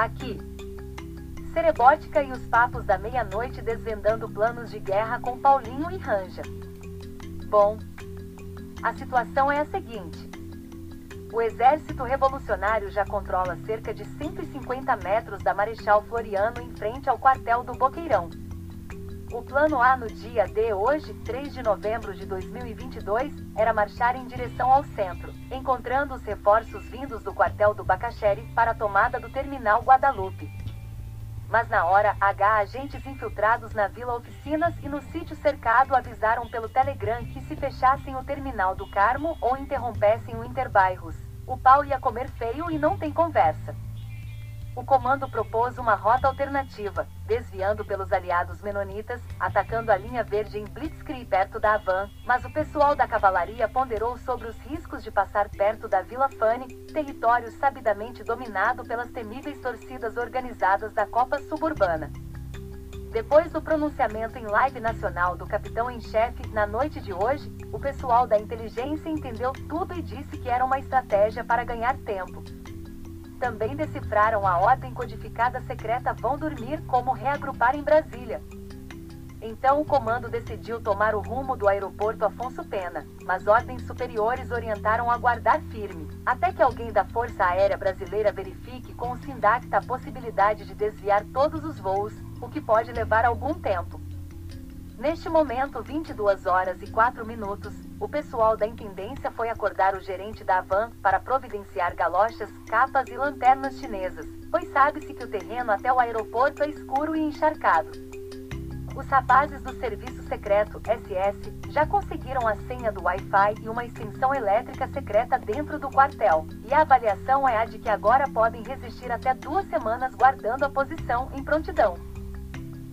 Aqui. Cerebótica e os papos da meia-noite desvendando planos de guerra com Paulinho e Ranja. Bom, a situação é a seguinte. O exército revolucionário já controla cerca de 150 metros da Marechal Floriano em frente ao quartel do Boqueirão. O plano A no dia de hoje, 3 de novembro de 2022, era marchar em direção ao centro, encontrando os reforços vindos do quartel do Bacacheri para a tomada do terminal Guadalupe. Mas na hora H, agentes infiltrados na Vila Oficinas e no sítio cercado avisaram pelo Telegram que se fechassem o terminal do Carmo ou interrompessem o Interbairros, o pau ia comer feio e não tem conversa o comando propôs uma rota alternativa, desviando pelos aliados menonitas, atacando a linha verde em Blitzkrieg perto da Havan, mas o pessoal da cavalaria ponderou sobre os riscos de passar perto da Vila Fane, território sabidamente dominado pelas temíveis torcidas organizadas da Copa Suburbana. Depois do pronunciamento em live nacional do capitão em chefe, na noite de hoje, o pessoal da inteligência entendeu tudo e disse que era uma estratégia para ganhar tempo também decifraram a ordem codificada secreta Vão Dormir como reagrupar em Brasília. Então o comando decidiu tomar o rumo do aeroporto Afonso Pena, mas ordens superiores orientaram a guardar firme, até que alguém da Força Aérea Brasileira verifique com o Sindacta a possibilidade de desviar todos os voos, o que pode levar algum tempo. Neste momento, 22 horas e 4 minutos, o pessoal da intendência foi acordar o gerente da van para providenciar galochas, capas e lanternas chinesas, pois sabe-se que o terreno até o aeroporto é escuro e encharcado. Os rapazes do Serviço Secreto SS já conseguiram a senha do Wi-Fi e uma extensão elétrica secreta dentro do quartel, e a avaliação é a de que agora podem resistir até duas semanas guardando a posição em prontidão.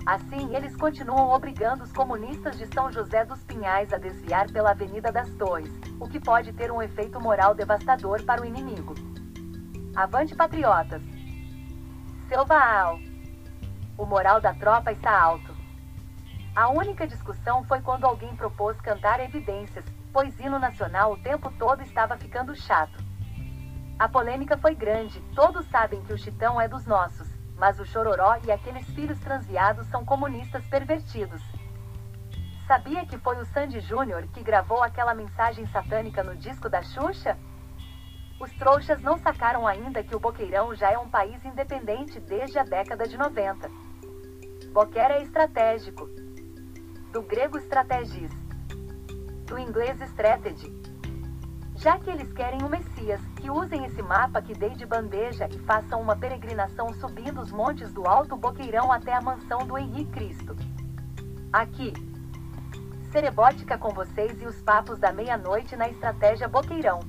Assim, eles continuam obrigando os comunistas de São José dos Pinhais a desviar pela Avenida das Torres, o que pode ter um efeito moral devastador para o inimigo. Avante patriotas! Seu Baal! O moral da tropa está alto. A única discussão foi quando alguém propôs cantar evidências, pois hino nacional o tempo todo estava ficando chato. A polêmica foi grande, todos sabem que o chitão é dos nossos mas o Chororó e aqueles filhos transviados são comunistas pervertidos. Sabia que foi o Sandy Júnior que gravou aquela mensagem satânica no disco da Xuxa? Os trouxas não sacaram ainda que o Boqueirão já é um país independente desde a década de 90. Boquer é estratégico. Do grego strategis. Do inglês strategy já que eles querem o Messias, que usem esse mapa que dei de bandeja e façam uma peregrinação subindo os montes do Alto Boqueirão até a mansão do Henrique Cristo. Aqui. Cerebótica com vocês e os papos da meia-noite na Estratégia Boqueirão.